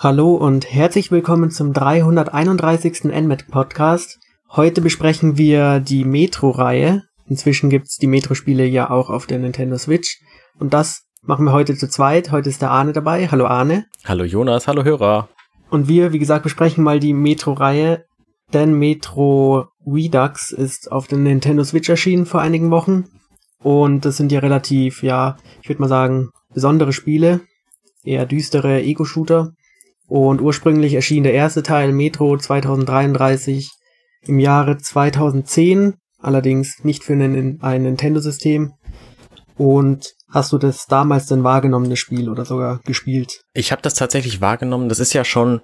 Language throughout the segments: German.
Hallo und herzlich willkommen zum 331. NMAT Podcast. Heute besprechen wir die Metro-Reihe. Inzwischen gibt's die Metro-Spiele ja auch auf der Nintendo Switch. Und das machen wir heute zu zweit. Heute ist der Arne dabei. Hallo Arne. Hallo Jonas, hallo Hörer. Und wir, wie gesagt, besprechen mal die Metro-Reihe. Denn Metro Redux ist auf der Nintendo Switch erschienen vor einigen Wochen. Und das sind ja relativ, ja, ich würde mal sagen, besondere Spiele. Eher düstere Ego-Shooter. Und ursprünglich erschien der erste Teil Metro 2033 im Jahre 2010, allerdings nicht für ein, ein Nintendo-System. Und hast du das damals denn wahrgenommen, das Spiel, oder sogar gespielt? Ich habe das tatsächlich wahrgenommen. Das ist ja schon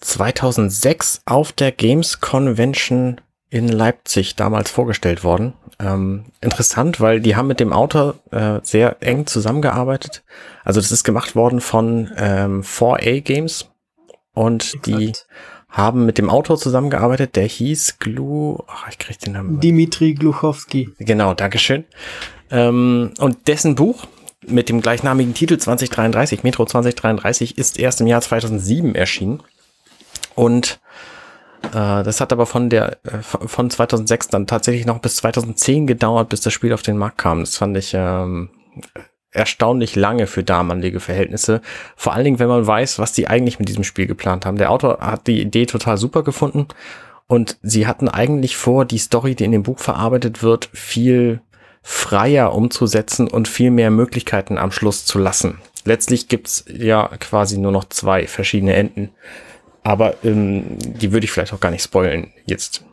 2006 auf der Games Convention in Leipzig damals vorgestellt worden. Ähm, interessant, weil die haben mit dem Autor äh, sehr eng zusammengearbeitet. Also das ist gemacht worden von ähm, 4A Games und Exakt. die haben mit dem Autor zusammengearbeitet, der hieß Glu, ach, ich krieg den Namen. Dimitri Gluchowski. Genau, Dankeschön. Ähm, und dessen Buch mit dem gleichnamigen Titel 2033, Metro 2033, ist erst im Jahr 2007 erschienen. Und äh, das hat aber von der äh, von 2006 dann tatsächlich noch bis 2010 gedauert, bis das Spiel auf den Markt kam. Das fand ich ähm, erstaunlich lange für damalige Verhältnisse. Vor allen Dingen, wenn man weiß, was die eigentlich mit diesem Spiel geplant haben. Der Autor hat die Idee total super gefunden und sie hatten eigentlich vor, die Story, die in dem Buch verarbeitet wird, viel freier umzusetzen und viel mehr Möglichkeiten am Schluss zu lassen. Letztlich gibt's ja quasi nur noch zwei verschiedene Enden. Aber ähm, die würde ich vielleicht auch gar nicht spoilen jetzt.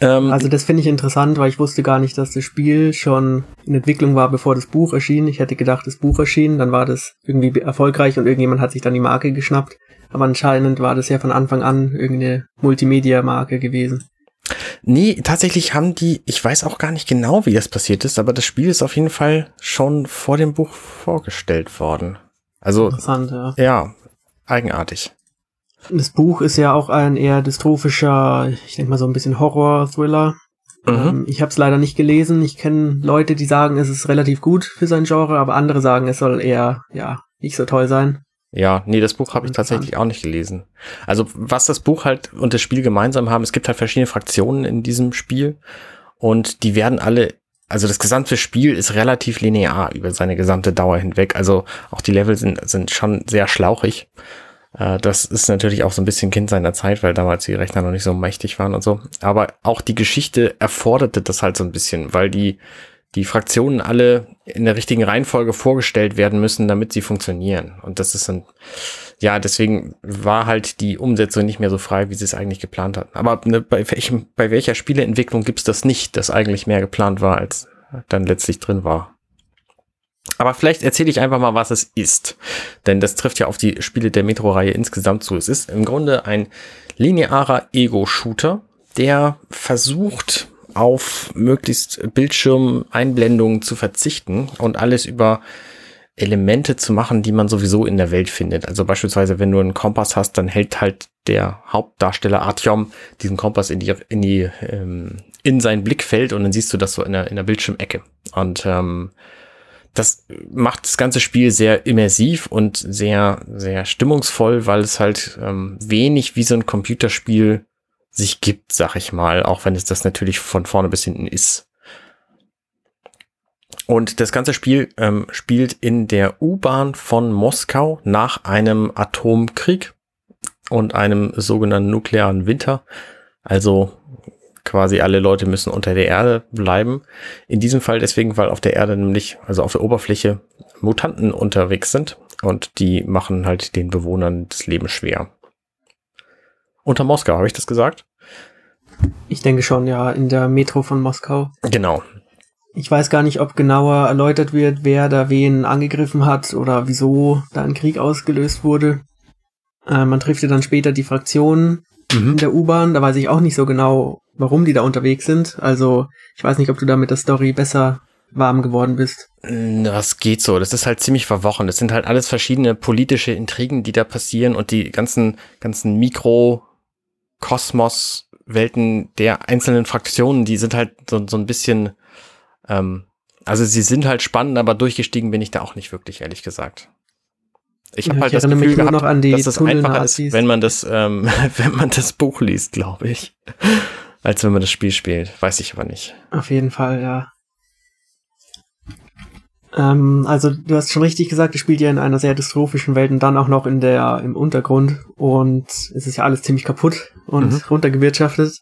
Ähm, also das finde ich interessant, weil ich wusste gar nicht, dass das Spiel schon in Entwicklung war, bevor das Buch erschien. Ich hätte gedacht, das Buch erschien, dann war das irgendwie erfolgreich und irgendjemand hat sich dann die Marke geschnappt. Aber anscheinend war das ja von Anfang an irgendeine Multimedia-Marke gewesen. Nee, tatsächlich haben die, ich weiß auch gar nicht genau, wie das passiert ist, aber das Spiel ist auf jeden Fall schon vor dem Buch vorgestellt worden. Also, Interessant, ja. ja, eigenartig. Das Buch ist ja auch ein eher dystrophischer, ich denke mal so ein bisschen Horror-Thriller. Mhm. Ähm, ich habe es leider nicht gelesen. Ich kenne Leute, die sagen, es ist relativ gut für sein Genre, aber andere sagen, es soll eher ja nicht so toll sein. Ja, nee, das Buch habe ich tatsächlich auch nicht gelesen. Also was das Buch halt und das Spiel gemeinsam haben, es gibt halt verschiedene Fraktionen in diesem Spiel und die werden alle, also das gesamte Spiel ist relativ linear über seine gesamte Dauer hinweg. Also auch die Level sind, sind schon sehr schlauchig. Äh, das ist natürlich auch so ein bisschen Kind seiner Zeit, weil damals die Rechner noch nicht so mächtig waren und so. Aber auch die Geschichte erforderte das halt so ein bisschen, weil die, die Fraktionen alle in der richtigen Reihenfolge vorgestellt werden müssen, damit sie funktionieren. Und das ist ein, ja, deswegen war halt die Umsetzung nicht mehr so frei, wie sie es eigentlich geplant hatten. Aber ne, bei, welchem, bei welcher Spieleentwicklung gibt's das nicht, dass eigentlich mehr geplant war, als dann letztlich drin war? Aber vielleicht erzähle ich einfach mal, was es ist. Denn das trifft ja auf die Spiele der Metro-Reihe insgesamt zu. Es ist im Grunde ein linearer Ego-Shooter, der versucht, auf möglichst Bildschirmeinblendungen zu verzichten und alles über Elemente zu machen, die man sowieso in der Welt findet. Also beispielsweise, wenn du einen Kompass hast, dann hält halt der Hauptdarsteller Artyom diesen Kompass in die, in die, ähm, in sein Blickfeld und dann siehst du das so in der, in der Bildschirmecke. Und ähm, das macht das ganze Spiel sehr immersiv und sehr, sehr stimmungsvoll, weil es halt ähm, wenig wie so ein Computerspiel sich gibt, sag ich mal, auch wenn es das natürlich von vorne bis hinten ist. Und das ganze Spiel ähm, spielt in der U-Bahn von Moskau nach einem Atomkrieg und einem sogenannten nuklearen Winter. Also quasi alle Leute müssen unter der Erde bleiben. In diesem Fall deswegen, weil auf der Erde nämlich, also auf der Oberfläche, Mutanten unterwegs sind und die machen halt den Bewohnern das Leben schwer. Unter Moskau, habe ich das gesagt? Ich denke schon, ja, in der Metro von Moskau. Genau. Ich weiß gar nicht, ob genauer erläutert wird, wer da wen angegriffen hat oder wieso da ein Krieg ausgelöst wurde. Äh, man trifft ja dann später die Fraktionen mhm. in der U-Bahn. Da weiß ich auch nicht so genau, warum die da unterwegs sind. Also ich weiß nicht, ob du da mit der Story besser warm geworden bist. Das geht so. Das ist halt ziemlich verworren. Das sind halt alles verschiedene politische Intrigen, die da passieren und die ganzen, ganzen Mikrokosmos-Welten der einzelnen Fraktionen, die sind halt so, so ein bisschen, ähm, also sie sind halt spannend, aber durchgestiegen bin ich da auch nicht wirklich, ehrlich gesagt. Ich habe halt das Gefühl gehabt, noch an die dass das einfacher ist, wenn man das, ähm, wenn man das Buch liest, glaube ich, als wenn man das Spiel spielt. Weiß ich aber nicht. Auf jeden Fall, ja. Ähm, also du hast schon richtig gesagt, es spielt ja in einer sehr dystrophischen Welt und dann auch noch in der im Untergrund und es ist ja alles ziemlich kaputt und mhm. runtergewirtschaftet.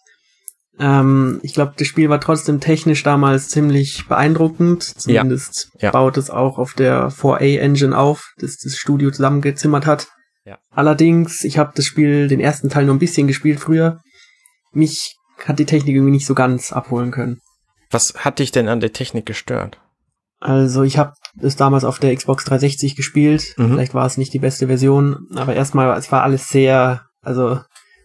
Ähm, ich glaube, das Spiel war trotzdem technisch damals ziemlich beeindruckend. Zumindest ja. Ja. baut es auch auf der 4A-Engine auf, das das Studio zusammengezimmert hat. Ja. Allerdings, ich habe das Spiel, den ersten Teil nur ein bisschen gespielt früher. Mich hat die Technik irgendwie nicht so ganz abholen können. Was hat dich denn an der Technik gestört? Also ich habe es damals auf der Xbox 360 gespielt. Mhm. Vielleicht war es nicht die beste Version, aber erstmal, es war alles sehr, also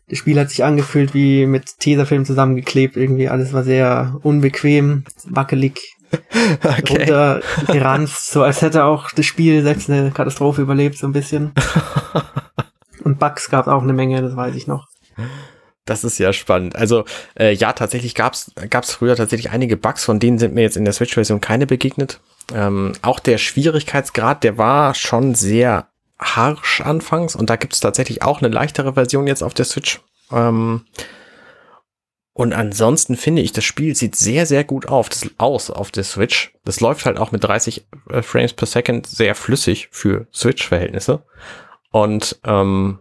das Spiel hat sich angefühlt wie mit Tesafilm zusammengeklebt. Irgendwie alles war sehr unbequem, wackelig, okay. runtergeranzt, so als hätte auch das Spiel selbst eine Katastrophe überlebt, so ein bisschen. Und Bugs gab auch eine Menge, das weiß ich noch. Das ist ja spannend. Also äh, ja, tatsächlich gab es früher tatsächlich einige Bugs, von denen sind mir jetzt in der Switch-Version keine begegnet. Ähm, auch der Schwierigkeitsgrad, der war schon sehr harsch anfangs und da gibt es tatsächlich auch eine leichtere Version jetzt auf der Switch. Ähm, und ansonsten finde ich, das Spiel sieht sehr, sehr gut auf, das, aus auf der Switch. Das läuft halt auch mit 30 äh, Frames per Second sehr flüssig für Switch-Verhältnisse. Und ähm,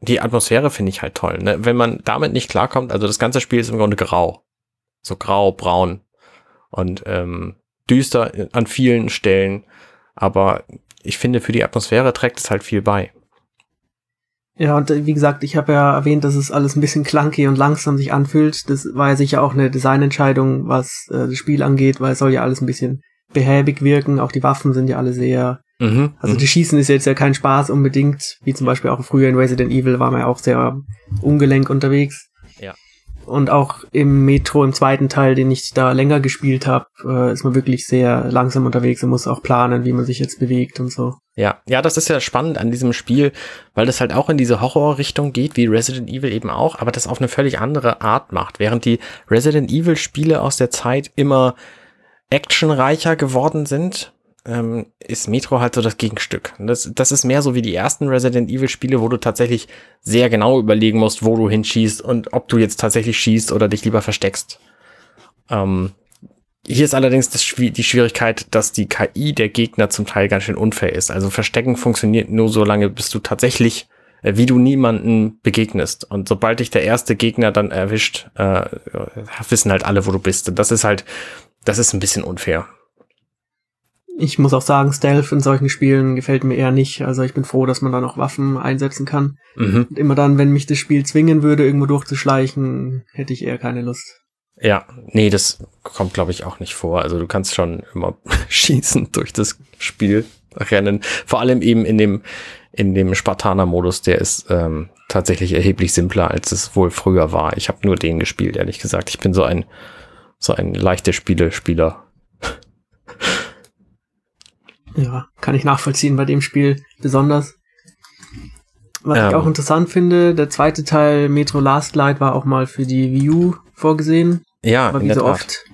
die Atmosphäre finde ich halt toll. Ne? Wenn man damit nicht klarkommt, also das ganze Spiel ist im Grunde grau. So grau, braun und ähm, düster an vielen Stellen. Aber ich finde, für die Atmosphäre trägt es halt viel bei. Ja, und äh, wie gesagt, ich habe ja erwähnt, dass es alles ein bisschen clunky und langsam sich anfühlt. Das war ja sicher auch eine Designentscheidung, was äh, das Spiel angeht, weil es soll ja alles ein bisschen behäbig wirken. Auch die Waffen sind ja alle sehr Mhm, also mhm. die Schießen ist jetzt ja kein Spaß unbedingt, wie zum Beispiel auch früher in Resident Evil war man ja auch sehr ungelenk unterwegs. Ja. Und auch im Metro, im zweiten Teil, den ich da länger gespielt habe, äh, ist man wirklich sehr langsam unterwegs und muss auch planen, wie man sich jetzt bewegt und so. Ja, ja, das ist ja spannend an diesem Spiel, weil das halt auch in diese Horrorrichtung geht, wie Resident Evil eben auch, aber das auf eine völlig andere Art macht. Während die Resident Evil Spiele aus der Zeit immer actionreicher geworden sind, ähm, ist Metro halt so das Gegenstück. Das, das ist mehr so wie die ersten Resident Evil Spiele, wo du tatsächlich sehr genau überlegen musst, wo du hinschießt und ob du jetzt tatsächlich schießt oder dich lieber versteckst. Ähm, hier ist allerdings das, die Schwierigkeit, dass die KI der Gegner zum Teil ganz schön unfair ist. Also Verstecken funktioniert nur so lange, bis du tatsächlich, äh, wie du niemanden begegnest. Und sobald dich der erste Gegner dann erwischt, äh, wissen halt alle, wo du bist. Und das ist halt, das ist ein bisschen unfair ich muss auch sagen, Stealth in solchen Spielen gefällt mir eher nicht. Also ich bin froh, dass man da noch Waffen einsetzen kann. Mhm. Und immer dann, wenn mich das Spiel zwingen würde, irgendwo durchzuschleichen, hätte ich eher keine Lust. Ja, nee, das kommt, glaube ich, auch nicht vor. Also du kannst schon immer schießen durch das Spiel rennen. Vor allem eben in dem, in dem Spartaner-Modus, der ist ähm, tatsächlich erheblich simpler, als es wohl früher war. Ich habe nur den gespielt, ehrlich gesagt. Ich bin so ein, so ein leichter Spiele-Spieler. Ja, kann ich nachvollziehen bei dem Spiel besonders. Was ähm. ich auch interessant finde, der zweite Teil Metro Last Light war auch mal für die Wii U vorgesehen. Ja, aber wie so oft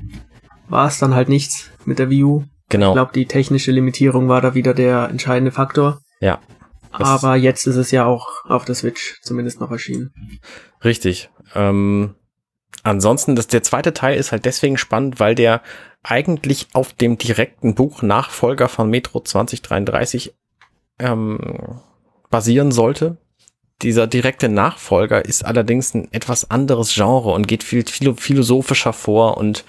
war es dann halt nichts mit der Wii U. Genau. Ich glaube, die technische Limitierung war da wieder der entscheidende Faktor. Ja. Aber jetzt ist es ja auch auf der Switch zumindest noch erschienen. Richtig. Ähm, ansonsten, das, der zweite Teil ist halt deswegen spannend, weil der eigentlich auf dem direkten Buch Nachfolger von Metro 2033 ähm, basieren sollte. Dieser direkte Nachfolger ist allerdings ein etwas anderes Genre und geht viel, viel philosophischer vor und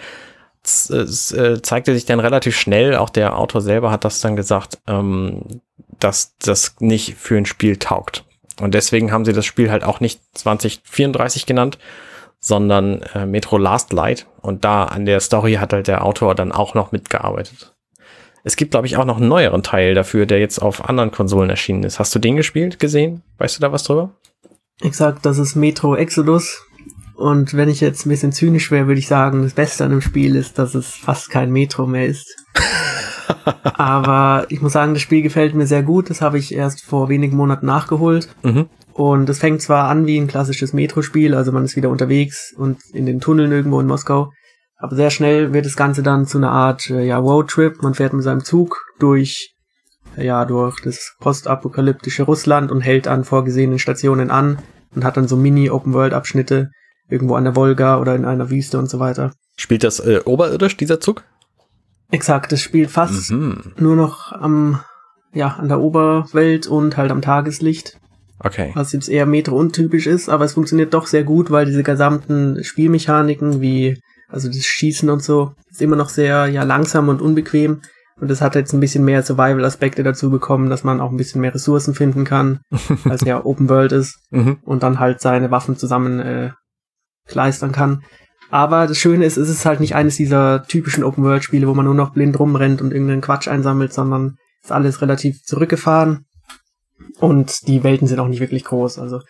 es äh, zeigte sich dann relativ schnell, auch der Autor selber hat das dann gesagt, ähm, dass das nicht für ein Spiel taugt. Und deswegen haben sie das Spiel halt auch nicht 2034 genannt, sondern äh, Metro Last Light. Und da an der Story hat halt der Autor dann auch noch mitgearbeitet. Es gibt, glaube ich, auch noch einen neueren Teil dafür, der jetzt auf anderen Konsolen erschienen ist. Hast du den gespielt, gesehen? Weißt du da was drüber? Ich sag, das ist Metro Exodus. Und wenn ich jetzt ein bisschen zynisch wäre, würde ich sagen, das Beste an dem Spiel ist, dass es fast kein Metro mehr ist. Aber ich muss sagen, das Spiel gefällt mir sehr gut. Das habe ich erst vor wenigen Monaten nachgeholt. Mhm. Und es fängt zwar an wie ein klassisches Metro-Spiel, also man ist wieder unterwegs und in den Tunneln irgendwo in Moskau, aber sehr schnell wird das Ganze dann zu einer Art äh, ja, Roadtrip. Man fährt mit seinem Zug durch ja durch das postapokalyptische Russland und hält an vorgesehenen Stationen an und hat dann so Mini-Open-World-Abschnitte irgendwo an der Wolga oder in einer Wüste und so weiter. Spielt das äh, oberirdisch, dieser Zug? Exakt, es spielt fast mhm. nur noch am, ja, an der Oberwelt und halt am Tageslicht. Okay. Was jetzt eher Metro-untypisch ist, aber es funktioniert doch sehr gut, weil diese gesamten Spielmechaniken wie, also das Schießen und so, ist immer noch sehr, ja, langsam und unbequem. Und es hat jetzt ein bisschen mehr Survival-Aspekte dazu bekommen, dass man auch ein bisschen mehr Ressourcen finden kann, als ja Open World ist. Mhm. Und dann halt seine Waffen zusammen äh, kleistern kann. Aber das Schöne ist, es ist halt nicht eines dieser typischen Open-World-Spiele, wo man nur noch blind rumrennt und irgendeinen Quatsch einsammelt, sondern ist alles relativ zurückgefahren. Und die Welten sind auch nicht wirklich groß. Also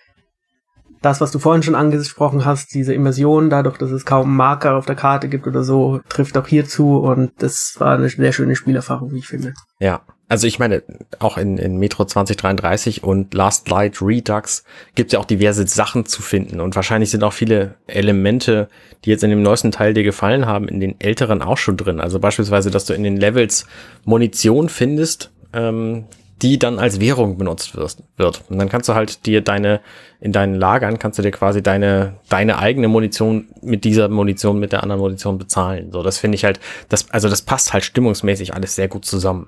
das, was du vorhin schon angesprochen hast, diese Immersion, dadurch, dass es kaum Marker auf der Karte gibt oder so, trifft auch hier zu und das war eine sehr schöne Spielerfahrung, wie ich finde. Ja, also ich meine, auch in, in Metro 2033 und Last Light Redux gibt es ja auch diverse Sachen zu finden und wahrscheinlich sind auch viele Elemente, die jetzt in dem neuesten Teil dir gefallen haben, in den älteren auch schon drin. Also beispielsweise, dass du in den Levels Munition findest, ähm, die dann als Währung benutzt wirst, wird. Und dann kannst du halt dir deine, in deinen Lagern kannst du dir quasi deine, deine eigene Munition mit dieser Munition, mit der anderen Munition bezahlen. So, das finde ich halt, das, also das passt halt stimmungsmäßig alles sehr gut zusammen.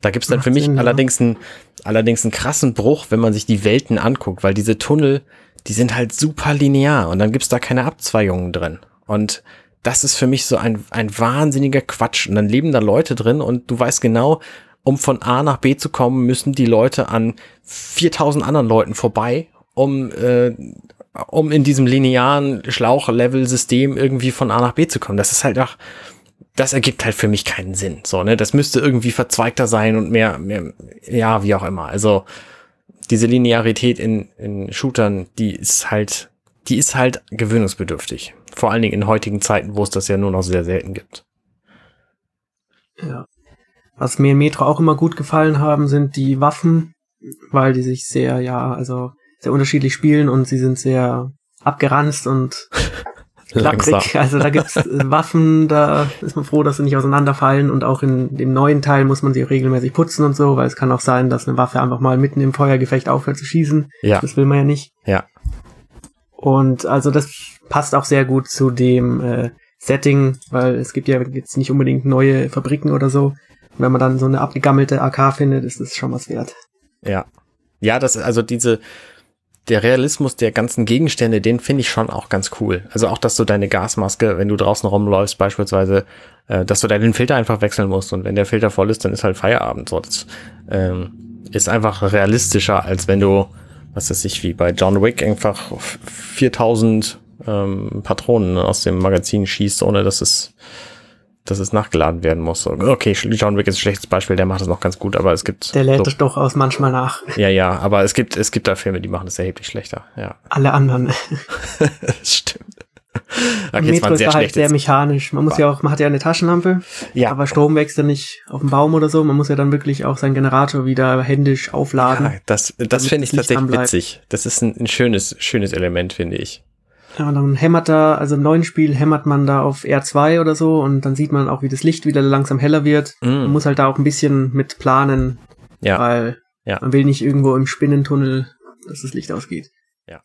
Da gibt's dann Macht für mich Sinn, allerdings, ja. einen, allerdings einen krassen Bruch, wenn man sich die Welten anguckt, weil diese Tunnel, die sind halt super linear und dann gibt's da keine Abzweigungen drin. Und das ist für mich so ein, ein wahnsinniger Quatsch. Und dann leben da Leute drin und du weißt genau, um von A nach B zu kommen, müssen die Leute an 4000 anderen Leuten vorbei, um, äh, um in diesem linearen Schlauch-Level-System irgendwie von A nach B zu kommen. Das ist halt auch, das ergibt halt für mich keinen Sinn. So, ne, das müsste irgendwie verzweigter sein und mehr, mehr, ja, wie auch immer. Also, diese Linearität in, in Shootern, die ist halt, die ist halt gewöhnungsbedürftig. Vor allen Dingen in heutigen Zeiten, wo es das ja nur noch sehr selten gibt. Ja. Was mir in Metro auch immer gut gefallen haben, sind die Waffen, weil die sich sehr, ja, also sehr unterschiedlich spielen und sie sind sehr abgeranzt und klapprig. Also da gibt's Waffen, da ist man froh, dass sie nicht auseinanderfallen und auch in dem neuen Teil muss man sie regelmäßig putzen und so, weil es kann auch sein, dass eine Waffe einfach mal mitten im Feuergefecht aufhört zu schießen. Ja. Das will man ja nicht. Ja. Und also das passt auch sehr gut zu dem äh, Setting, weil es gibt ja jetzt nicht unbedingt neue Fabriken oder so wenn man dann so eine abgegammelte AK findet, ist das schon was wert. Ja. Ja, das ist also diese, der Realismus der ganzen Gegenstände, den finde ich schon auch ganz cool. Also auch, dass du deine Gasmaske, wenn du draußen rumläufst, beispielsweise, äh, dass du deinen Filter einfach wechseln musst und wenn der Filter voll ist, dann ist halt Feierabend. So, das ähm, ist einfach realistischer, als wenn du, was weiß ich, wie bei John Wick einfach 4000 ähm, Patronen aus dem Magazin schießt, ohne dass es dass es nachgeladen werden muss. Okay, John Wick ist ein schlechtes Beispiel, der macht das noch ganz gut, aber es gibt. Der lädt so, es durchaus manchmal nach. Ja, ja, aber es gibt, es gibt da Filme, die machen das erheblich schlechter, ja. Alle anderen. das stimmt. Okay, Metro ist da halt sehr mechanisch. Man muss ja auch, man hat ja eine Taschenlampe, ja. aber Strom wächst ja nicht auf dem Baum oder so. Man muss ja dann wirklich auch seinen Generator wieder händisch aufladen. Ja, das, das finde ich tatsächlich witzig. Das ist ein, ein schönes, schönes Element, finde ich. Ja, und dann hämmert da, also im neuen Spiel hämmert man da auf R2 oder so und dann sieht man auch, wie das Licht wieder langsam heller wird. Mm. Man muss halt da auch ein bisschen mit planen, ja. weil ja. man will nicht irgendwo im Spinnentunnel, dass das Licht ausgeht. Ja.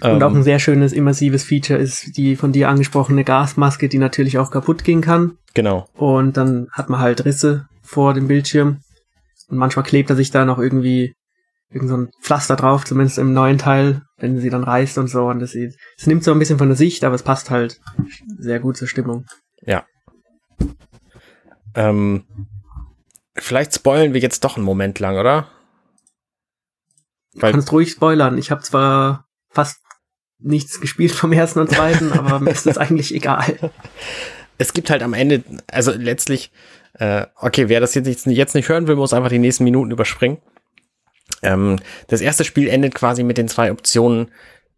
Und ähm. auch ein sehr schönes immersives Feature ist die von dir angesprochene Gasmaske, die natürlich auch kaputt gehen kann. Genau. Und dann hat man halt Risse vor dem Bildschirm. Und manchmal klebt er sich da noch irgendwie irgend so ein Pflaster drauf, zumindest im neuen Teil, wenn sie dann reißt und so. Und das, es nimmt so ein bisschen von der Sicht, aber es passt halt sehr gut zur Stimmung. Ja. Ähm, vielleicht spoilen wir jetzt doch einen Moment lang, oder? Weil du kannst ruhig spoilern. Ich habe zwar fast nichts gespielt vom ersten und zweiten, aber mir ist das eigentlich egal. Es gibt halt am Ende, also letztlich, äh, okay, wer das jetzt, jetzt nicht hören will, muss einfach die nächsten Minuten überspringen. Ähm, das erste Spiel endet quasi mit den zwei Optionen,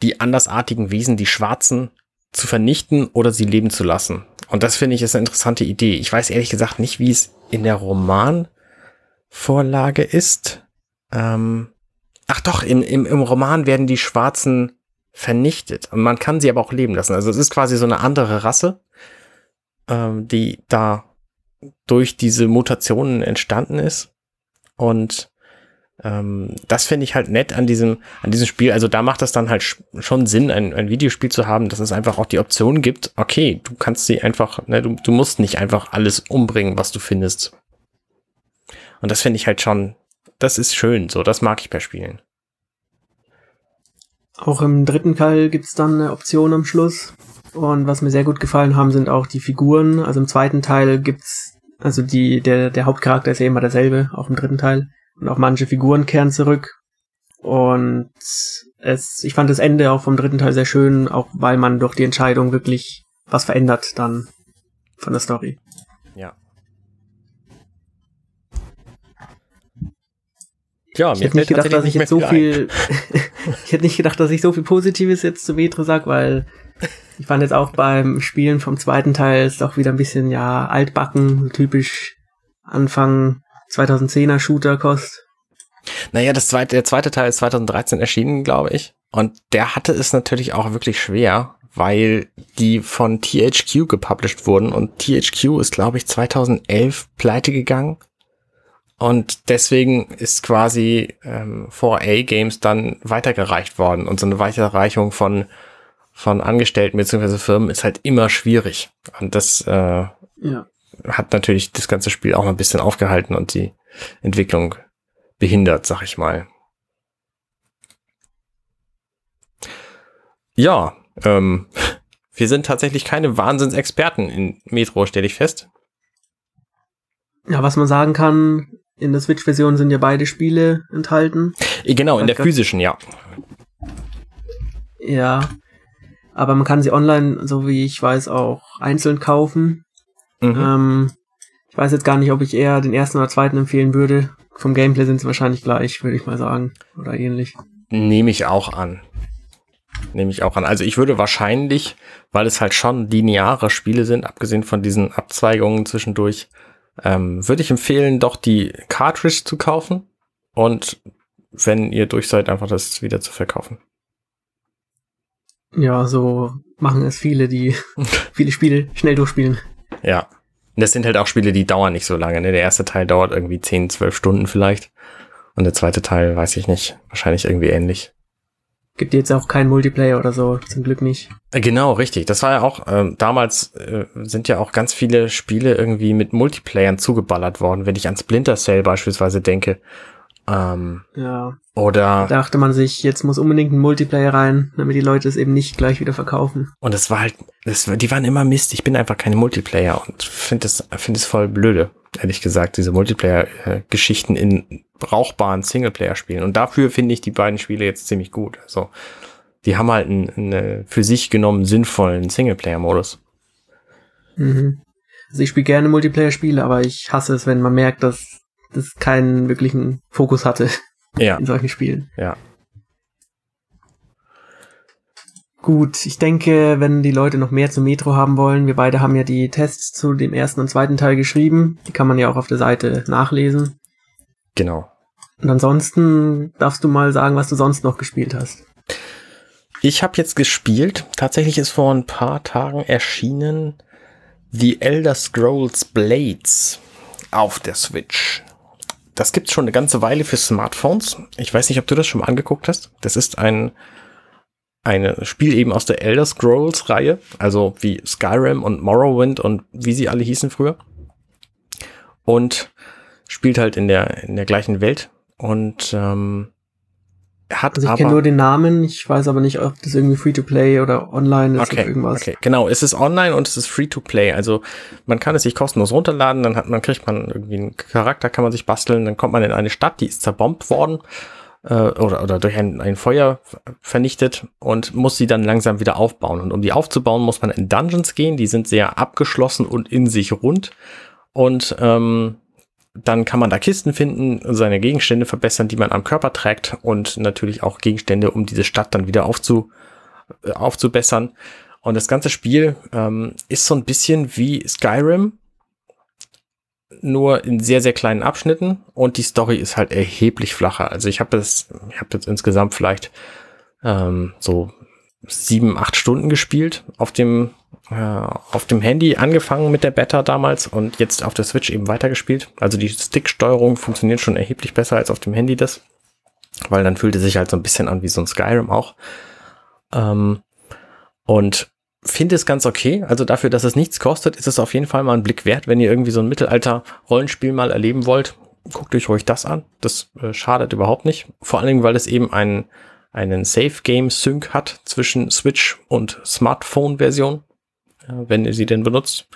die andersartigen Wesen, die Schwarzen, zu vernichten oder sie leben zu lassen. Und das finde ich ist eine interessante Idee. Ich weiß ehrlich gesagt nicht, wie es in der Romanvorlage ist. Ähm, ach doch, in, im, im Roman werden die Schwarzen vernichtet. Und man kann sie aber auch leben lassen. Also es ist quasi so eine andere Rasse, ähm, die da durch diese Mutationen entstanden ist. Und ähm, das finde ich halt nett an diesem, an diesem Spiel. Also da macht das dann halt schon Sinn, ein, ein Videospiel zu haben, dass es einfach auch die Option gibt, okay, du kannst sie einfach, ne, du, du musst nicht einfach alles umbringen, was du findest. Und das finde ich halt schon, das ist schön, so, das mag ich bei Spielen. Auch im dritten Teil gibt's dann eine Option am Schluss. Und was mir sehr gut gefallen haben, sind auch die Figuren. Also im zweiten Teil gibt's, also die, der, der Hauptcharakter ist ja immer derselbe, auch im dritten Teil. Und auch manche Figuren kehren zurück. Und es, ich fand das Ende auch vom dritten Teil sehr schön, auch weil man durch die Entscheidung wirklich was verändert dann von der Story. Ja. Ja, ich hätte nicht gedacht, dass ich jetzt so viel, ich hätte nicht gedacht, dass ich so viel Positives jetzt zu Metro sag, weil ich fand jetzt auch beim Spielen vom zweiten Teil ist doch wieder ein bisschen, ja, altbacken, typisch Anfang 2010er Shooter kost. Naja, das zweite, der zweite Teil ist 2013 erschienen, glaube ich. Und der hatte es natürlich auch wirklich schwer, weil die von THQ gepublished wurden und THQ ist, glaube ich, 2011 pleite gegangen. Und deswegen ist quasi ähm, 4A Games dann weitergereicht worden. Und so eine Weiterreichung von, von Angestellten bzw. Firmen ist halt immer schwierig. Und das äh, ja hat natürlich das ganze Spiel auch noch ein bisschen aufgehalten und die Entwicklung behindert, sag ich mal. Ja, ähm, wir sind tatsächlich keine Wahnsinnsexperten in Metro, stelle ich fest. Ja, was man sagen kann, in der Switch-Version sind ja beide Spiele enthalten. Äh, genau, in der physischen, ja. Ja, aber man kann sie online, so wie ich weiß, auch einzeln kaufen. Mhm. Ähm, ich weiß jetzt gar nicht, ob ich eher den ersten oder zweiten empfehlen würde. Vom Gameplay sind sie wahrscheinlich gleich, würde ich mal sagen. Oder ähnlich. Nehme ich auch an. Nehme ich auch an. Also ich würde wahrscheinlich, weil es halt schon lineare Spiele sind, abgesehen von diesen Abzweigungen zwischendurch, ähm, würde ich empfehlen, doch die Cartridge zu kaufen und wenn ihr durch seid, einfach das wieder zu verkaufen. Ja, so machen es viele, die viele Spiele schnell durchspielen. Ja. Und das sind halt auch Spiele, die dauern nicht so lange. Ne? Der erste Teil dauert irgendwie 10, 12 Stunden vielleicht. Und der zweite Teil, weiß ich nicht, wahrscheinlich irgendwie ähnlich. Gibt jetzt auch keinen Multiplayer oder so, zum Glück nicht. Äh, genau, richtig. Das war ja auch, ähm, damals äh, sind ja auch ganz viele Spiele irgendwie mit Multiplayern zugeballert worden. Wenn ich an Splinter Cell beispielsweise denke, ähm, ja. Oder. Da dachte man sich, jetzt muss unbedingt ein Multiplayer rein, damit die Leute es eben nicht gleich wieder verkaufen. Und es war halt, das, die waren immer Mist. Ich bin einfach keine Multiplayer und finde es, finde es voll blöde, ehrlich gesagt, diese Multiplayer-Geschichten in brauchbaren Singleplayer-Spielen. Und dafür finde ich die beiden Spiele jetzt ziemlich gut. Also, die haben halt einen, einen für sich genommen sinnvollen Singleplayer-Modus. Mhm. Also ich spiele gerne Multiplayer-Spiele, aber ich hasse es, wenn man merkt, dass das keinen wirklichen Fokus hatte ja. in solchen Spielen. Ja. Gut, ich denke, wenn die Leute noch mehr zum Metro haben wollen, wir beide haben ja die Tests zu dem ersten und zweiten Teil geschrieben. Die kann man ja auch auf der Seite nachlesen. Genau. Und ansonsten darfst du mal sagen, was du sonst noch gespielt hast. Ich habe jetzt gespielt. Tatsächlich ist vor ein paar Tagen erschienen The Elder Scrolls Blades auf der Switch. Das gibt's schon eine ganze Weile für Smartphones. Ich weiß nicht, ob du das schon mal angeguckt hast. Das ist ein ein Spiel eben aus der Elder Scrolls Reihe, also wie Skyrim und Morrowind und wie sie alle hießen früher. Und spielt halt in der in der gleichen Welt und ähm, hat also ich kenne nur den Namen, ich weiß aber nicht, ob das irgendwie Free-to-Play oder online ist okay, oder irgendwas. Okay, genau, es ist online und es ist Free-to-Play. Also man kann es sich kostenlos runterladen, dann hat man kriegt man irgendwie einen Charakter, kann man sich basteln, dann kommt man in eine Stadt, die ist zerbombt worden äh, oder, oder durch ein, ein Feuer vernichtet und muss sie dann langsam wieder aufbauen. Und um die aufzubauen, muss man in Dungeons gehen, die sind sehr abgeschlossen und in sich rund. Und ähm, dann kann man da Kisten finden, seine Gegenstände verbessern, die man am Körper trägt und natürlich auch Gegenstände, um diese Stadt dann wieder aufzu, äh, aufzubessern. Und das ganze Spiel ähm, ist so ein bisschen wie Skyrim, nur in sehr, sehr kleinen Abschnitten und die Story ist halt erheblich flacher. Also ich habe das, ich habe jetzt insgesamt vielleicht ähm, so sieben, acht Stunden gespielt auf dem auf dem Handy angefangen mit der Beta damals und jetzt auf der Switch eben weitergespielt. Also die Sticksteuerung funktioniert schon erheblich besser als auf dem Handy das, weil dann fühlt es sich halt so ein bisschen an wie so ein Skyrim auch. Ähm, und finde es ganz okay. Also dafür, dass es nichts kostet, ist es auf jeden Fall mal ein Blick wert, wenn ihr irgendwie so ein Mittelalter-Rollenspiel mal erleben wollt. Guckt euch ruhig das an. Das äh, schadet überhaupt nicht. Vor allen Dingen, weil es eben einen, einen Safe Game Sync hat zwischen Switch und Smartphone-Version, äh, wenn ihr sie denn benutzt.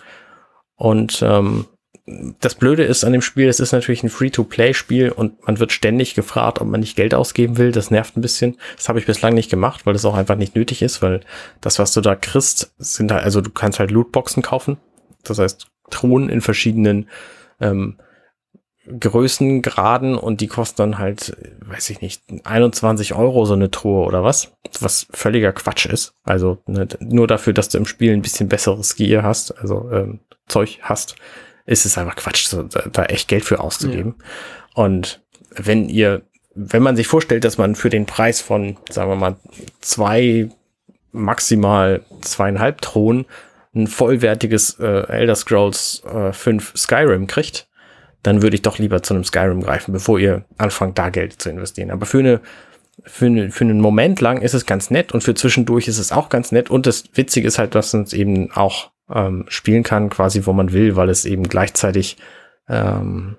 Und ähm, das Blöde ist an dem Spiel, es ist natürlich ein Free-to-Play-Spiel und man wird ständig gefragt, ob man nicht Geld ausgeben will. Das nervt ein bisschen. Das habe ich bislang nicht gemacht, weil das auch einfach nicht nötig ist, weil das, was du da kriegst, sind halt, also du kannst halt Lootboxen kaufen. Das heißt, Truhen in verschiedenen ähm, Größen, Graden und die kosten dann halt, weiß ich nicht, 21 Euro so eine Truhe oder was, was völliger Quatsch ist. Also ne, nur dafür, dass du im Spiel ein bisschen besseres Gear hast, also ähm, Zeug hast, ist es einfach Quatsch, so, da, da, echt Geld für auszugeben. Ja. Und wenn ihr, wenn man sich vorstellt, dass man für den Preis von, sagen wir mal, zwei, maximal zweieinhalb Thronen ein vollwertiges äh, Elder Scrolls äh, 5 Skyrim kriegt, dann würde ich doch lieber zu einem Skyrim greifen, bevor ihr anfangt, da Geld zu investieren. Aber für eine für, eine, für einen Moment lang ist es ganz nett und für zwischendurch ist es auch ganz nett. Und das Witzige ist halt, dass es eben auch ähm, spielen kann, quasi wo man will, weil es eben gleichzeitig ähm,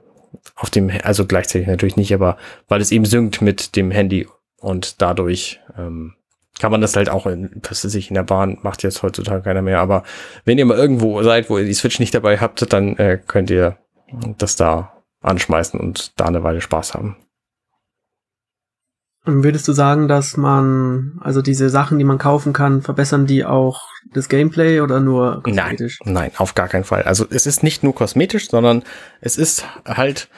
auf dem, also gleichzeitig natürlich nicht, aber weil es eben synkt mit dem Handy und dadurch ähm, kann man das halt auch in, was weiß ich, in der Bahn macht jetzt heutzutage keiner mehr, aber wenn ihr mal irgendwo seid, wo ihr die Switch nicht dabei habt, dann äh, könnt ihr das da anschmeißen und da eine Weile Spaß haben. Würdest du sagen, dass man, also diese Sachen, die man kaufen kann, verbessern die auch das Gameplay oder nur kosmetisch? Nein, nein, auf gar keinen Fall. Also es ist nicht nur kosmetisch, sondern es ist halt,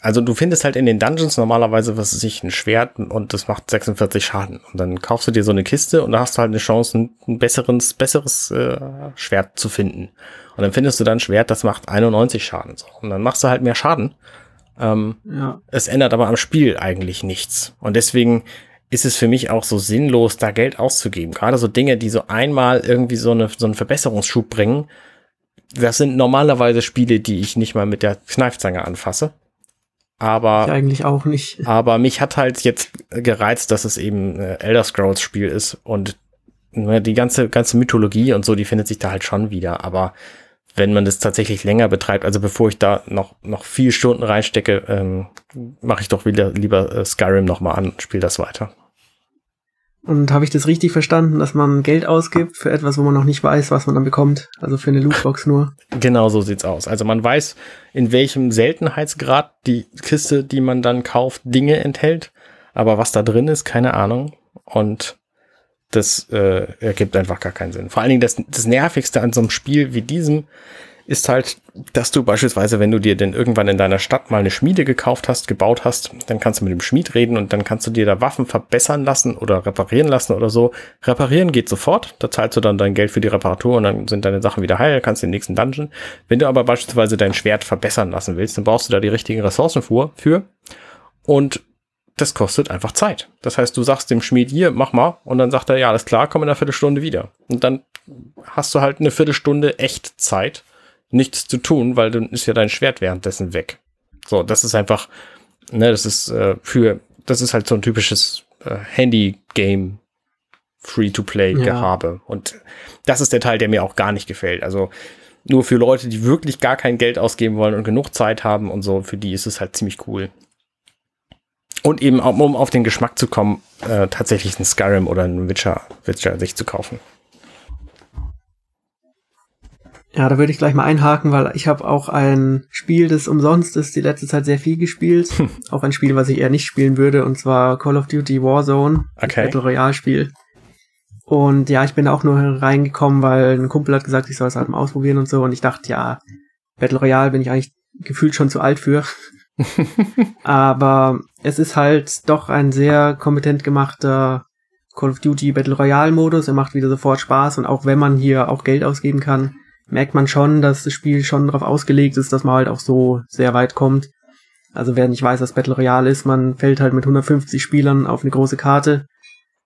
also du findest halt in den Dungeons normalerweise, was ist sich ein Schwert und das macht 46 Schaden. Und dann kaufst du dir so eine Kiste und da hast du halt eine Chance, ein, ein besseres, besseres äh, Schwert zu finden. Und dann findest du dann ein Schwert, das macht 91 Schaden. So. Und dann machst du halt mehr Schaden. Ähm, ja. Es ändert aber am Spiel eigentlich nichts. Und deswegen ist es für mich auch so sinnlos, da Geld auszugeben. Gerade so Dinge, die so einmal irgendwie so, eine, so einen Verbesserungsschub bringen. Das sind normalerweise Spiele, die ich nicht mal mit der Kneifzange anfasse. Aber ich eigentlich auch nicht. Aber mich hat halt jetzt gereizt, dass es eben ein Elder Scrolls Spiel ist und ne, die ganze ganze Mythologie und so, die findet sich da halt schon wieder. Aber wenn man das tatsächlich länger betreibt, also bevor ich da noch, noch vier Stunden reinstecke, ähm, mache ich doch wieder lieber äh, Skyrim nochmal an und spiele das weiter. Und habe ich das richtig verstanden, dass man Geld ausgibt für etwas, wo man noch nicht weiß, was man dann bekommt? Also für eine Lootbox nur? Genau so sieht's aus. Also man weiß, in welchem Seltenheitsgrad die Kiste, die man dann kauft, Dinge enthält. Aber was da drin ist, keine Ahnung. Und das äh, ergibt einfach gar keinen Sinn. Vor allen Dingen das, das Nervigste an so einem Spiel wie diesem ist halt, dass du beispielsweise, wenn du dir denn irgendwann in deiner Stadt mal eine Schmiede gekauft hast, gebaut hast, dann kannst du mit dem Schmied reden und dann kannst du dir da Waffen verbessern lassen oder reparieren lassen oder so. Reparieren geht sofort, da zahlst du dann dein Geld für die Reparatur und dann sind deine Sachen wieder heil, kannst den nächsten Dungeon. Wenn du aber beispielsweise dein Schwert verbessern lassen willst, dann brauchst du da die richtigen Ressourcen für und das kostet einfach Zeit. Das heißt, du sagst dem Schmied hier, mach mal, und dann sagt er, ja, alles klar, komm in einer Viertelstunde wieder. Und dann hast du halt eine Viertelstunde echt Zeit, nichts zu tun, weil dann ist ja dein Schwert währenddessen weg. So, das ist einfach, ne, das ist äh, für, das ist halt so ein typisches äh, Handy-Game, Free-to-Play-Gehabe. Ja. Und das ist der Teil, der mir auch gar nicht gefällt. Also nur für Leute, die wirklich gar kein Geld ausgeben wollen und genug Zeit haben und so, für die ist es halt ziemlich cool. Und eben, um auf den Geschmack zu kommen, äh, tatsächlich ein Skyrim oder ein Witcher, Witcher sich zu kaufen. Ja, da würde ich gleich mal einhaken, weil ich habe auch ein Spiel, das umsonst ist, die letzte Zeit sehr viel gespielt. Hm. Auch ein Spiel, was ich eher nicht spielen würde, und zwar Call of Duty Warzone, okay. Battle Royale Spiel. Und ja, ich bin auch nur reingekommen, weil ein Kumpel hat gesagt, ich soll es halt mal ausprobieren und so. Und ich dachte, ja, Battle Royale bin ich eigentlich gefühlt schon zu alt für. Aber es ist halt doch ein sehr kompetent gemachter Call of Duty Battle Royale Modus. Er macht wieder sofort Spaß und auch wenn man hier auch Geld ausgeben kann, merkt man schon, dass das Spiel schon darauf ausgelegt ist, dass man halt auch so sehr weit kommt. Also wer nicht weiß, was Battle Royale ist, man fällt halt mit 150 Spielern auf eine große Karte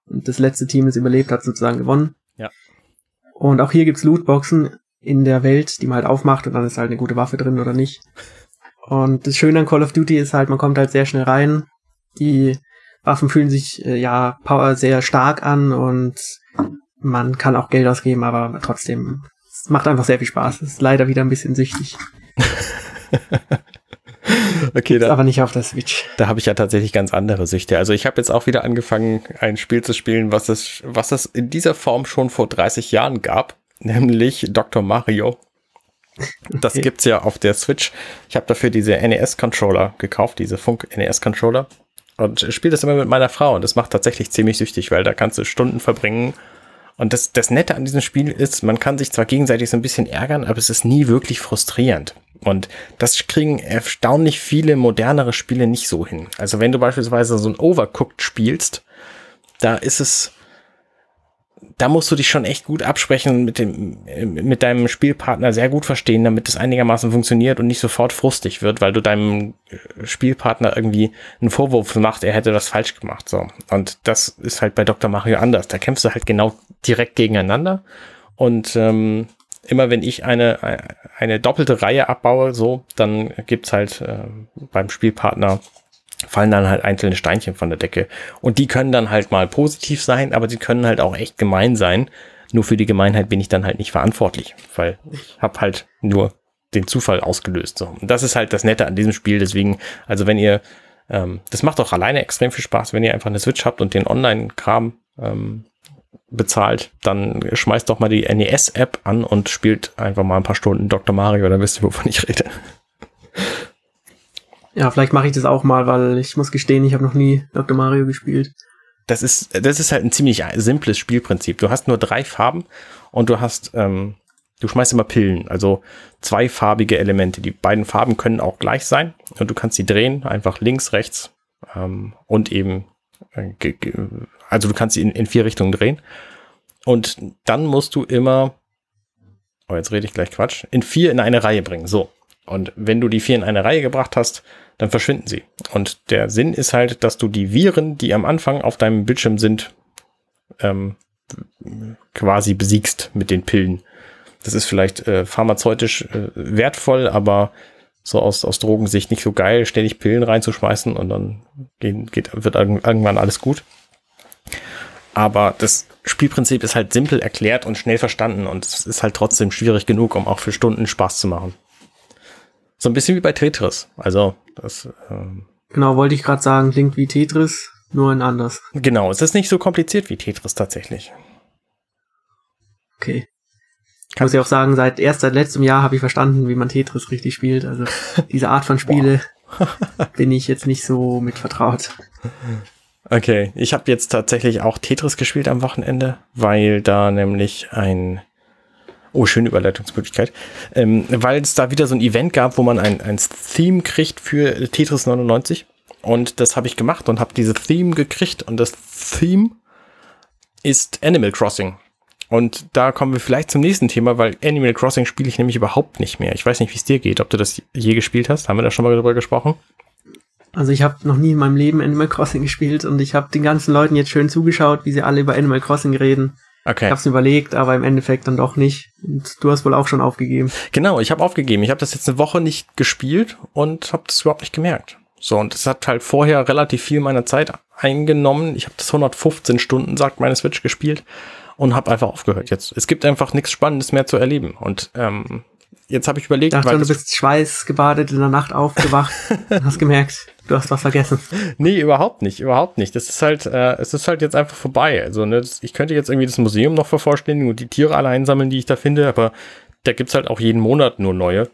und das letzte Team, das überlebt hat, sozusagen gewonnen. Ja. Und auch hier gibt's Lootboxen in der Welt, die man halt aufmacht und dann ist halt eine gute Waffe drin oder nicht. Und das Schöne an Call of Duty ist halt, man kommt halt sehr schnell rein. Die Waffen fühlen sich äh, ja Power sehr stark an und man kann auch Geld ausgeben, aber trotzdem, es macht einfach sehr viel Spaß. Es ist leider wieder ein bisschen süchtig. okay, da, aber nicht auf der Switch. Da habe ich ja tatsächlich ganz andere Süchte. Also ich habe jetzt auch wieder angefangen, ein Spiel zu spielen, was es, was es in dieser Form schon vor 30 Jahren gab, nämlich Dr. Mario. Das okay. gibt's ja auf der Switch. Ich habe dafür diese NES-Controller gekauft, diese Funk-NES-Controller. Und spiele das immer mit meiner Frau. Und das macht tatsächlich ziemlich süchtig, weil da kannst du Stunden verbringen. Und das, das Nette an diesem Spiel ist, man kann sich zwar gegenseitig so ein bisschen ärgern, aber es ist nie wirklich frustrierend. Und das kriegen erstaunlich viele modernere Spiele nicht so hin. Also wenn du beispielsweise so ein Overcooked spielst, da ist es, da musst du dich schon echt gut absprechen mit dem, mit deinem Spielpartner sehr gut verstehen, damit es einigermaßen funktioniert und nicht sofort frustig wird, weil du deinem Spielpartner irgendwie einen Vorwurf macht, er hätte was falsch gemacht, so. Und das ist halt bei Dr. Mario anders. Da kämpfst du halt genau direkt gegeneinander und, ähm, immer wenn ich eine, eine doppelte Reihe abbaue, so, dann gibt's halt äh, beim Spielpartner fallen dann halt einzelne Steinchen von der Decke. Und die können dann halt mal positiv sein, aber sie können halt auch echt gemein sein. Nur für die Gemeinheit bin ich dann halt nicht verantwortlich, weil ich habe halt nur den Zufall ausgelöst. So. Und das ist halt das Nette an diesem Spiel. Deswegen, also wenn ihr, ähm, das macht auch alleine extrem viel Spaß, wenn ihr einfach eine Switch habt und den Online-Kram ähm, bezahlt, dann schmeißt doch mal die NES-App an und spielt einfach mal ein paar Stunden Dr. Mario, dann wisst ihr, wovon ich rede. Ja, vielleicht mache ich das auch mal, weil ich muss gestehen, ich habe noch nie Dr. Mario gespielt. Das ist, das ist halt ein ziemlich simples Spielprinzip. Du hast nur drei Farben und du hast, ähm, du schmeißt immer Pillen, also zweifarbige Elemente. Die beiden Farben können auch gleich sein und du kannst sie drehen, einfach links, rechts ähm, und eben, äh, also du kannst sie in, in vier Richtungen drehen. Und dann musst du immer, oh, jetzt rede ich gleich Quatsch, in vier in eine Reihe bringen. So. Und wenn du die vier in eine Reihe gebracht hast, dann verschwinden sie. Und der Sinn ist halt, dass du die Viren, die am Anfang auf deinem Bildschirm sind, ähm, quasi besiegst mit den Pillen. Das ist vielleicht äh, pharmazeutisch äh, wertvoll, aber so aus, aus Drogensicht nicht so geil, ständig Pillen reinzuschmeißen und dann geht, geht, wird irgendwann alles gut. Aber das Spielprinzip ist halt simpel erklärt und schnell verstanden und es ist halt trotzdem schwierig genug, um auch für Stunden Spaß zu machen. So ein bisschen wie bei Tetris. Also, das. Ähm, genau, wollte ich gerade sagen, klingt wie Tetris, nur ein anders. Genau, es ist nicht so kompliziert wie Tetris tatsächlich. Okay. Ich muss ja auch sagen, seit erst seit letztem Jahr habe ich verstanden, wie man Tetris richtig spielt. Also diese Art von Spiele bin ich jetzt nicht so mit vertraut. Okay, ich habe jetzt tatsächlich auch Tetris gespielt am Wochenende, weil da nämlich ein Oh, schöne Überleitungsmöglichkeit. Ähm, weil es da wieder so ein Event gab, wo man ein, ein Theme kriegt für Tetris 99. Und das habe ich gemacht und habe diese Theme gekriegt. Und das Theme ist Animal Crossing. Und da kommen wir vielleicht zum nächsten Thema, weil Animal Crossing spiele ich nämlich überhaupt nicht mehr. Ich weiß nicht, wie es dir geht, ob du das je gespielt hast. Haben wir da schon mal darüber gesprochen? Also ich habe noch nie in meinem Leben Animal Crossing gespielt und ich habe den ganzen Leuten jetzt schön zugeschaut, wie sie alle über Animal Crossing reden. Okay. Ich hab's überlegt, aber im Endeffekt dann doch nicht. Und du hast wohl auch schon aufgegeben. Genau, ich habe aufgegeben. Ich habe das jetzt eine Woche nicht gespielt und habe das überhaupt nicht gemerkt. So, und das hat halt vorher relativ viel meiner Zeit eingenommen. Ich habe das 115 Stunden, sagt meine Switch, gespielt und habe einfach aufgehört jetzt. Es gibt einfach nichts Spannendes mehr zu erleben. Und ähm, jetzt habe ich überlegt, dachte, weil du bist schweißgebadet in der Nacht aufgewacht und hast gemerkt, du hast was vergessen. Nee, überhaupt nicht, überhaupt nicht. Das ist halt, äh, es ist halt jetzt einfach vorbei. Also, ne, das, ich könnte jetzt irgendwie das Museum noch vervollständigen und die Tiere alle einsammeln, die ich da finde, aber da gibt's halt auch jeden Monat nur neue.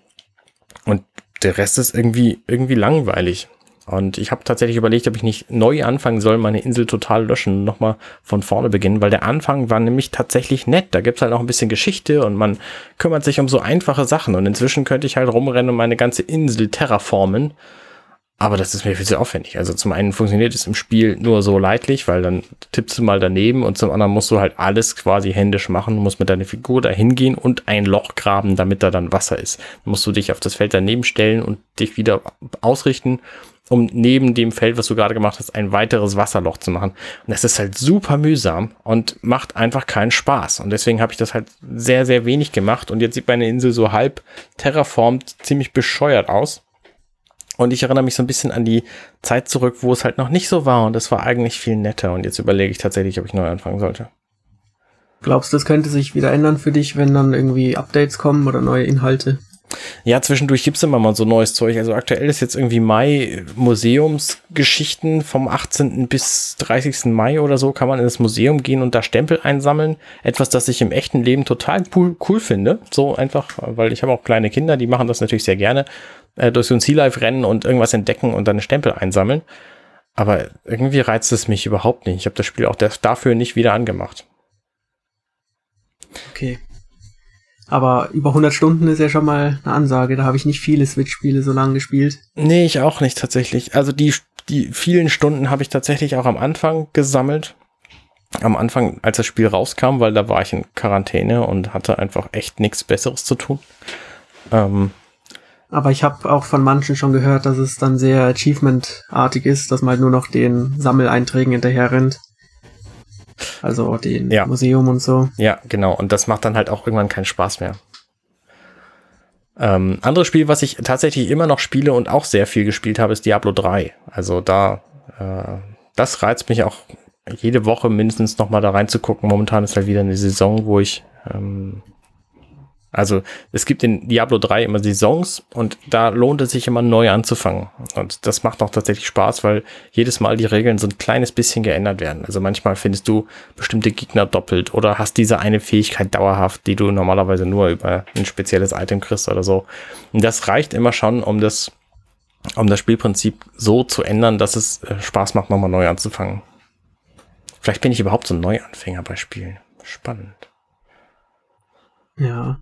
Und der Rest ist irgendwie, irgendwie langweilig. Und ich habe tatsächlich überlegt, ob ich nicht neu anfangen soll, meine Insel total löschen, nochmal von vorne beginnen, weil der Anfang war nämlich tatsächlich nett. Da gibt's halt auch ein bisschen Geschichte und man kümmert sich um so einfache Sachen. Und inzwischen könnte ich halt rumrennen und meine ganze Insel terraformen. Aber das ist mir viel zu aufwendig. Also zum einen funktioniert es im Spiel nur so leidlich, weil dann tippst du mal daneben und zum anderen musst du halt alles quasi händisch machen. Musst mit deiner Figur da hingehen und ein Loch graben, damit da dann Wasser ist. Dann musst du dich auf das Feld daneben stellen und dich wieder ausrichten um neben dem Feld, was du gerade gemacht hast, ein weiteres Wasserloch zu machen. Und das ist halt super mühsam und macht einfach keinen Spaß. Und deswegen habe ich das halt sehr, sehr wenig gemacht. Und jetzt sieht meine Insel so halb terraformt, ziemlich bescheuert aus. Und ich erinnere mich so ein bisschen an die Zeit zurück, wo es halt noch nicht so war. Und das war eigentlich viel netter. Und jetzt überlege ich tatsächlich, ob ich neu anfangen sollte. Glaubst du, das könnte sich wieder ändern für dich, wenn dann irgendwie Updates kommen oder neue Inhalte? Ja, zwischendurch gibt's immer mal so neues Zeug. Also aktuell ist jetzt irgendwie Mai Museumsgeschichten vom 18. bis 30. Mai oder so kann man in das Museum gehen und da Stempel einsammeln. Etwas, das ich im echten Leben total cool, cool finde. So einfach, weil ich habe auch kleine Kinder, die machen das natürlich sehr gerne. Äh, durch so ein Sea Life rennen und irgendwas entdecken und dann Stempel einsammeln. Aber irgendwie reizt es mich überhaupt nicht. Ich habe das Spiel auch dafür nicht wieder angemacht. Okay. Aber über 100 Stunden ist ja schon mal eine Ansage. Da habe ich nicht viele Switch-Spiele so lange gespielt. Nee, ich auch nicht tatsächlich. Also die, die vielen Stunden habe ich tatsächlich auch am Anfang gesammelt. Am Anfang, als das Spiel rauskam, weil da war ich in Quarantäne und hatte einfach echt nichts Besseres zu tun. Ähm, aber ich habe auch von manchen schon gehört, dass es dann sehr Achievement-artig ist, dass man halt nur noch den Sammeleinträgen hinterher rennt. Also den ja. Museum und so. Ja, genau. Und das macht dann halt auch irgendwann keinen Spaß mehr. Ähm, anderes Spiel, was ich tatsächlich immer noch spiele und auch sehr viel gespielt habe, ist Diablo 3. Also da, äh, das reizt mich auch jede Woche mindestens noch mal da reinzugucken. Momentan ist halt wieder eine Saison, wo ich ähm, also es gibt in Diablo 3 immer Saisons und da lohnt es sich immer neu anzufangen. Und das macht auch tatsächlich Spaß, weil jedes Mal die Regeln so ein kleines bisschen geändert werden. Also manchmal findest du bestimmte Gegner doppelt oder hast diese eine Fähigkeit dauerhaft, die du normalerweise nur über ein spezielles Item kriegst oder so. Und das reicht immer schon, um das, um das Spielprinzip so zu ändern, dass es äh, Spaß macht, nochmal neu anzufangen. Vielleicht bin ich überhaupt so ein Neuanfänger bei Spielen. Spannend. Ja,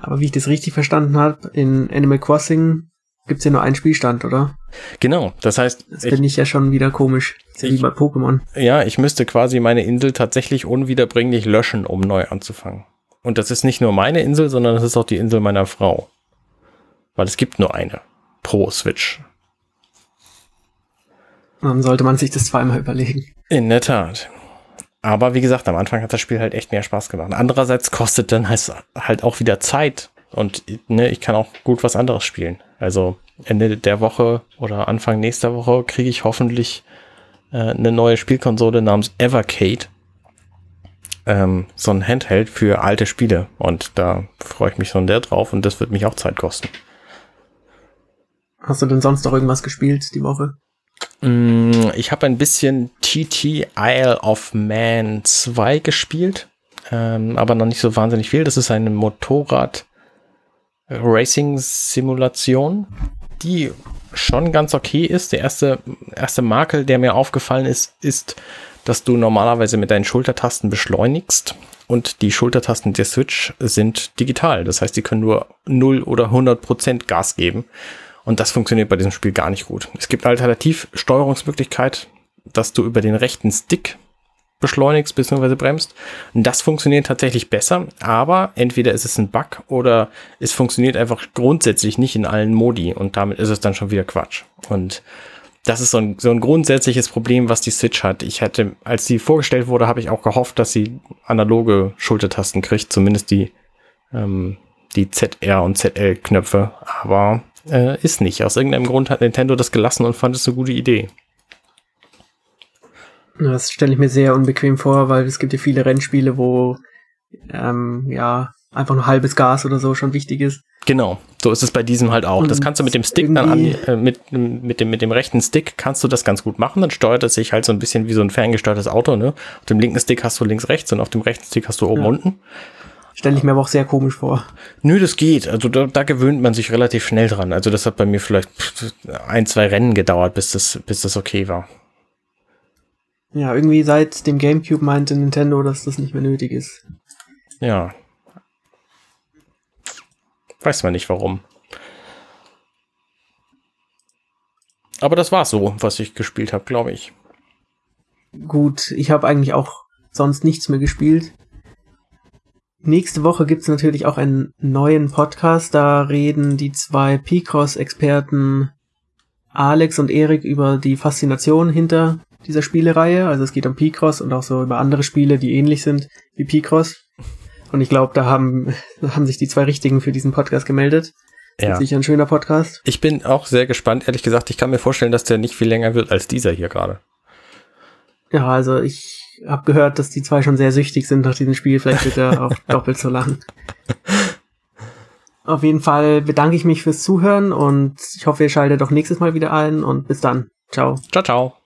aber wie ich das richtig verstanden habe, in Animal Crossing gibt's ja nur einen Spielstand, oder? Genau, das heißt. Das finde ich ja schon wieder komisch. Das ist ja wie bei Pokémon. Ja, ich müsste quasi meine Insel tatsächlich unwiederbringlich löschen, um neu anzufangen. Und das ist nicht nur meine Insel, sondern das ist auch die Insel meiner Frau. Weil es gibt nur eine pro Switch. Dann sollte man sich das zweimal überlegen. In der Tat. Aber wie gesagt, am Anfang hat das Spiel halt echt mehr Spaß gemacht. Andererseits kostet dann halt auch wieder Zeit. Und ne, ich kann auch gut was anderes spielen. Also Ende der Woche oder Anfang nächster Woche kriege ich hoffentlich äh, eine neue Spielkonsole namens Evercade. Ähm, so ein Handheld für alte Spiele. Und da freue ich mich schon sehr drauf und das wird mich auch Zeit kosten. Hast du denn sonst noch irgendwas gespielt die Woche? Mm, ich habe ein bisschen TT Isle of Man 2 gespielt, ähm, aber noch nicht so wahnsinnig viel. Das ist eine Motorrad-Racing-Simulation, die schon ganz okay ist. Der erste, erste Makel, der mir aufgefallen ist, ist, dass du normalerweise mit deinen Schultertasten beschleunigst und die Schultertasten der Switch sind digital. Das heißt, die können nur 0 oder 100 Prozent Gas geben. Und das funktioniert bei diesem Spiel gar nicht gut. Es gibt Alternativsteuerungsmöglichkeit, dass du über den rechten Stick beschleunigst bzw. bremst. Und das funktioniert tatsächlich besser, aber entweder ist es ein Bug oder es funktioniert einfach grundsätzlich nicht in allen Modi und damit ist es dann schon wieder Quatsch. Und das ist so ein, so ein grundsätzliches Problem, was die Switch hat. Ich hätte, als sie vorgestellt wurde, habe ich auch gehofft, dass sie analoge Schultertasten kriegt, zumindest die, ähm, die ZR und ZL-Knöpfe. Aber äh, ist nicht. Aus irgendeinem Grund hat Nintendo das gelassen und fand es eine gute Idee. Das stelle ich mir sehr unbequem vor, weil es gibt ja viele Rennspiele, wo ähm, ja einfach nur halbes Gas oder so schon wichtig ist. Genau, so ist es bei diesem halt auch. Und das kannst du mit dem Stick dann an, äh, mit, mit, dem, mit dem rechten Stick kannst du das ganz gut machen. Dann steuert es sich halt so ein bisschen wie so ein ferngesteuertes Auto. Ne? Auf dem linken Stick hast du links, rechts und auf dem rechten Stick hast du oben, ja. unten. Stelle ich mir aber auch sehr komisch vor. Nö, das geht. Also da, da gewöhnt man sich relativ schnell dran. Also das hat bei mir vielleicht ein, zwei Rennen gedauert, bis das, bis das okay war. Ja, irgendwie seit dem GameCube meinte Nintendo, dass das nicht mehr nötig ist. Ja. Weiß man nicht warum. Aber das war so, was ich gespielt habe, glaube ich. Gut, ich habe eigentlich auch sonst nichts mehr gespielt. Nächste Woche gibt's natürlich auch einen neuen Podcast. Da reden die zwei Picross-Experten Alex und Erik über die Faszination hinter dieser Spielereihe. Also es geht um Picross und auch so über andere Spiele, die ähnlich sind wie Picross. Und ich glaube, da haben, haben sich die zwei Richtigen für diesen Podcast gemeldet. Ja. Sicher ein schöner Podcast. Ich bin auch sehr gespannt. Ehrlich gesagt, ich kann mir vorstellen, dass der nicht viel länger wird als dieser hier gerade. Ja, also ich habe gehört, dass die zwei schon sehr süchtig sind nach diesem Spiel. Vielleicht wird er auch doppelt so lang. Auf jeden Fall bedanke ich mich fürs Zuhören und ich hoffe, ihr schaltet auch nächstes Mal wieder ein und bis dann. Ciao. Ciao, ciao.